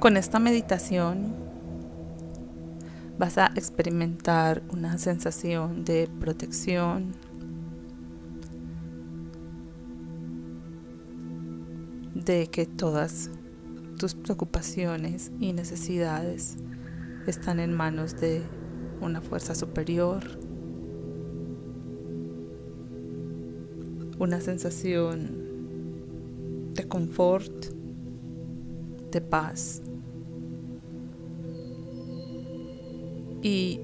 Con esta meditación vas a experimentar una sensación de protección, de que todas tus preocupaciones y necesidades están en manos de una fuerza superior, una sensación de confort, de paz. Y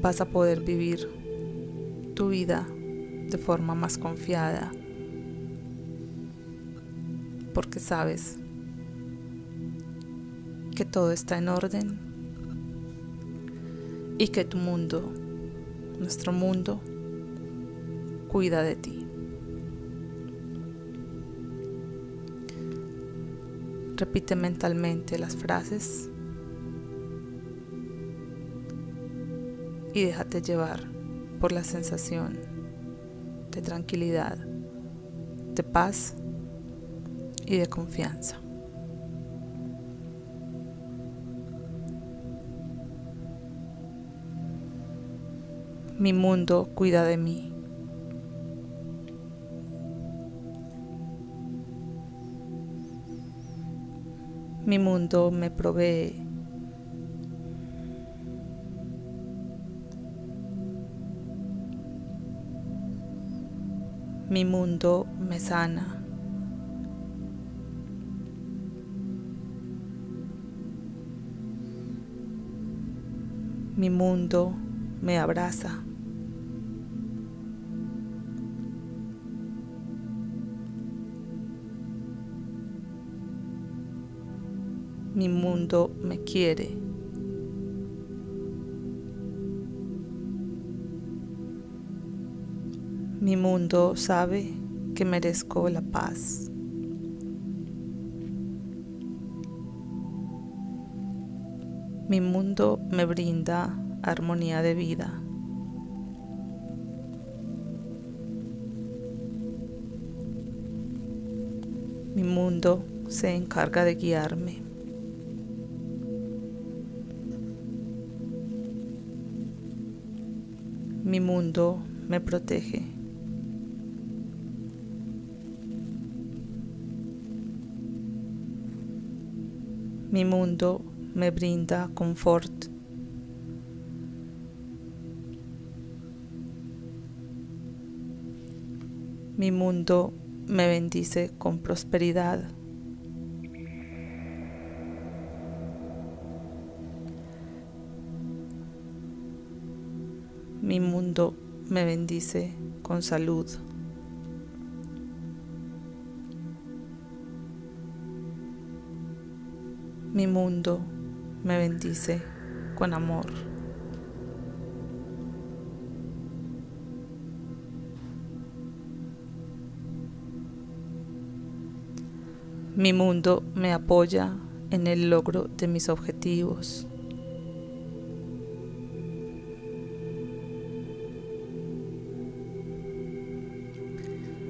vas a poder vivir tu vida de forma más confiada porque sabes que todo está en orden y que tu mundo, nuestro mundo, cuida de ti. Repite mentalmente las frases y déjate llevar por la sensación de tranquilidad, de paz y de confianza. Mi mundo cuida de mí. Mi mundo me provee. Mi mundo me sana. Mi mundo me abraza. Mi mundo me quiere. Mi mundo sabe que merezco la paz. Mi mundo me brinda armonía de vida. Mi mundo se encarga de guiarme. Mi mundo me protege. Mi mundo me brinda confort. Mi mundo me bendice con prosperidad. Mi mundo me bendice con salud. Mi mundo me bendice con amor. Mi mundo me apoya en el logro de mis objetivos.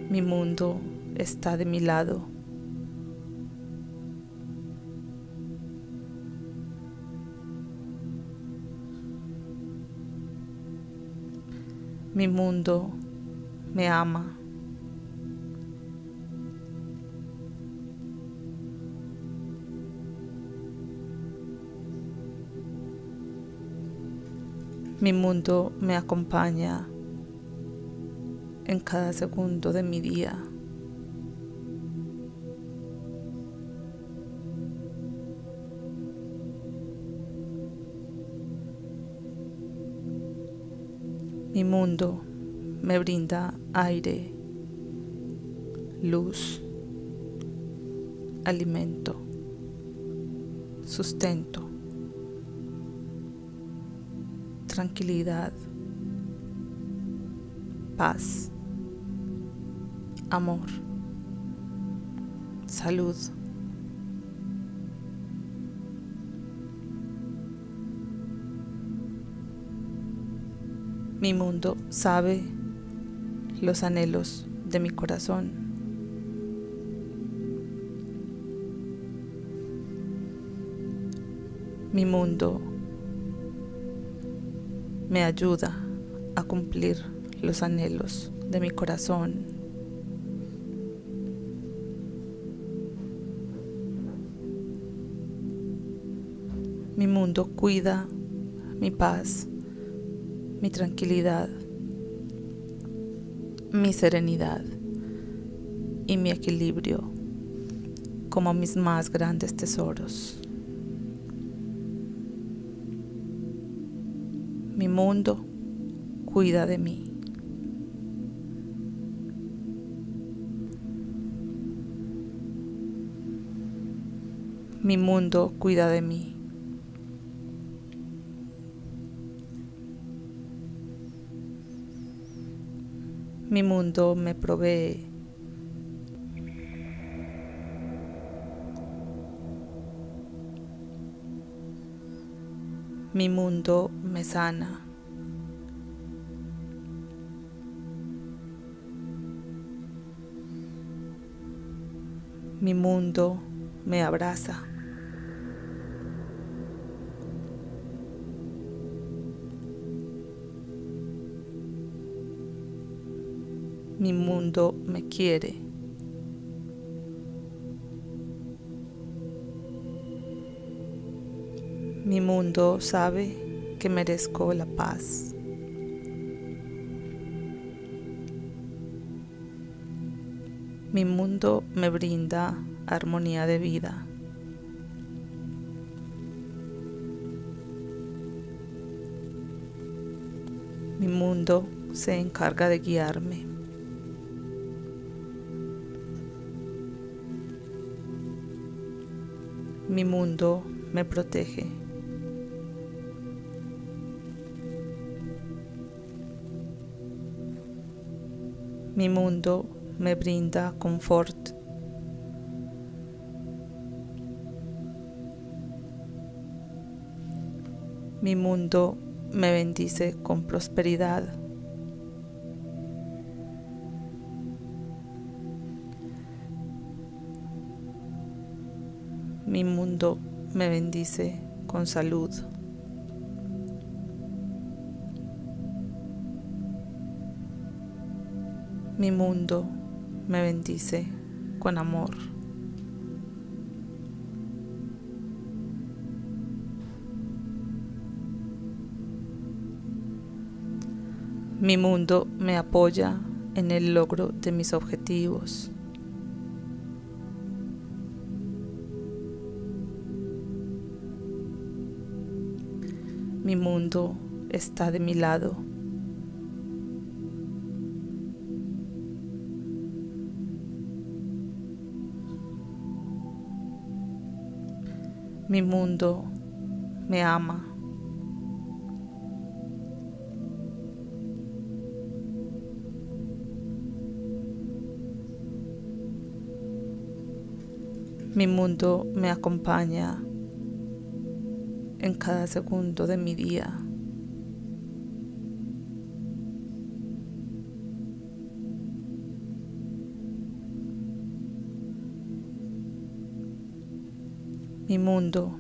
Mi mundo está de mi lado. Mi mundo me ama. Mi mundo me acompaña en cada segundo de mi día. Mi mundo me brinda aire, luz, alimento, sustento, tranquilidad, paz, amor, salud. Mi mundo sabe los anhelos de mi corazón. Mi mundo me ayuda a cumplir los anhelos de mi corazón. Mi mundo cuida mi paz, mi tranquilidad, mi serenidad y mi equilibrio como mis más grandes tesoros. Mi mundo cuida de mí. Mi mundo cuida de mí. Mi mundo me provee. Mi mundo me sana. Mi mundo me abraza. Mi mundo me quiere. Mi mundo sabe que merezco la paz. Mi mundo me brinda armonía de vida. Mi mundo se encarga de guiarme. Mi mundo me protege. Mi mundo me brinda confort. Mi mundo me bendice con prosperidad. Mi mundo me bendice con salud. Mi mundo me bendice con amor. Mi mundo me apoya en el logro de mis objetivos. Mi mundo está de mi lado. Mi mundo me ama. Mi mundo me acompaña en cada segundo de mi día. Mi mundo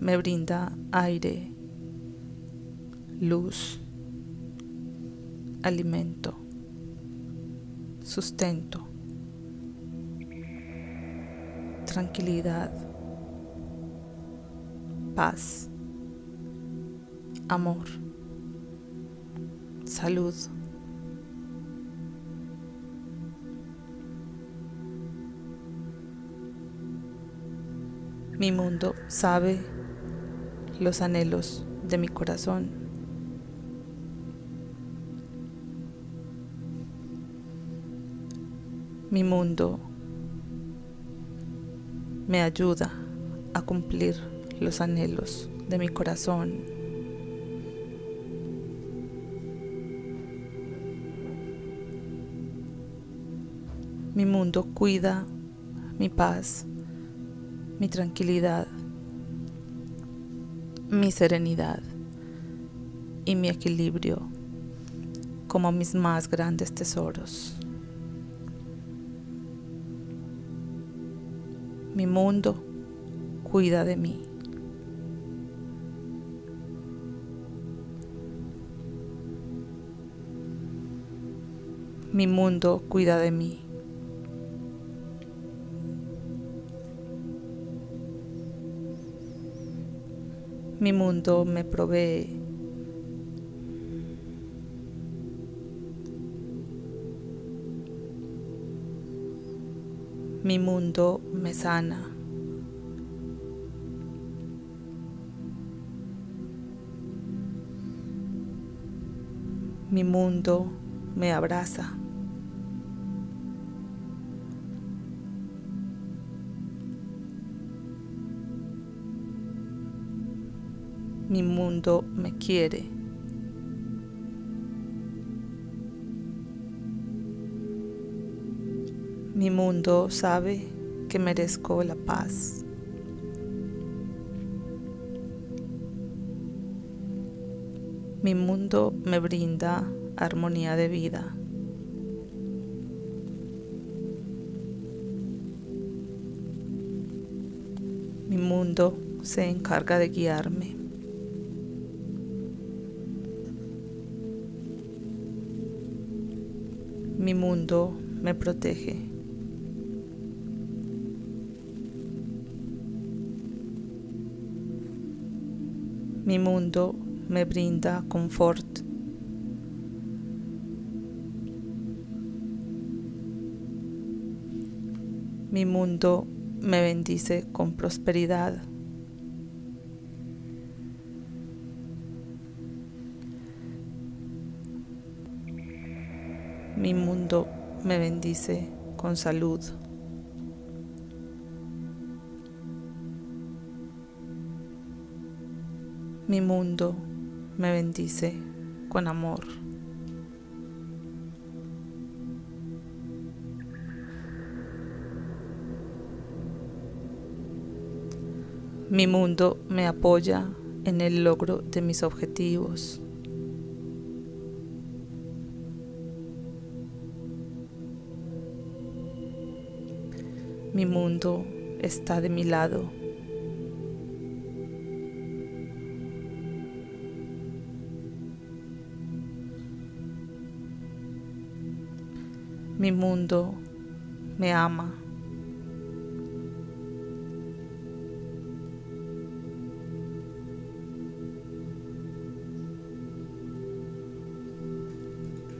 me brinda aire, luz, alimento, sustento, tranquilidad, paz, amor, salud. Mi mundo sabe los anhelos de mi corazón. Mi mundo me ayuda a cumplir los anhelos de mi corazón. Mi mundo cuida mi paz, mi tranquilidad, mi serenidad y mi equilibrio como mis más grandes tesoros. Mi mundo cuida de mí. Mi mundo cuida de mí. Mi mundo me provee. Mi mundo me sana. Mi mundo me abraza. Mi mundo me quiere. Mi mundo sabe que merezco la paz. Mi mundo me brinda armonía de vida. Mi mundo se encarga de guiarme. Mi mundo me protege. Mi mundo me brinda confort. Mi mundo me bendice con prosperidad. Mi mundo me bendice con salud. Mi mundo me bendice con amor. Mi mundo me apoya en el logro de mis objetivos. Mi mundo está de mi lado. Mi mundo me ama.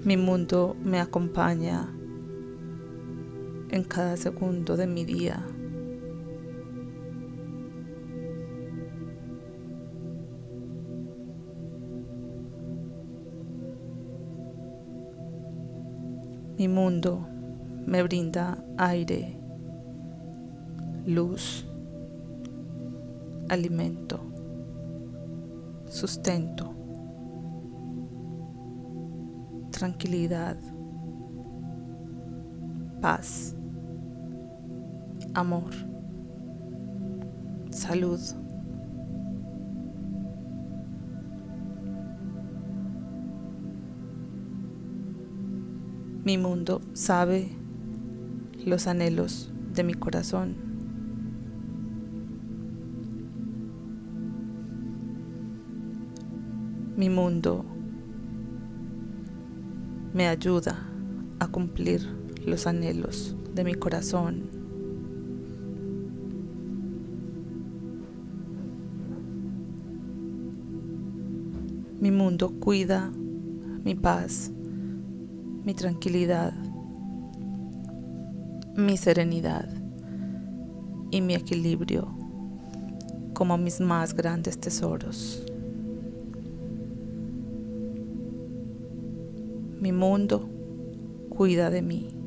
Mi mundo me acompaña en cada segundo de mi día. Mi mundo me brinda aire, luz, alimento, sustento, tranquilidad, paz, amor, salud. Mi mundo sabe los anhelos de mi corazón. Mi mundo me ayuda a cumplir los anhelos de mi corazón. Mi mundo cuida mi paz mi tranquilidad, mi serenidad y mi equilibrio como mis más grandes tesoros. Mi mundo cuida de mí.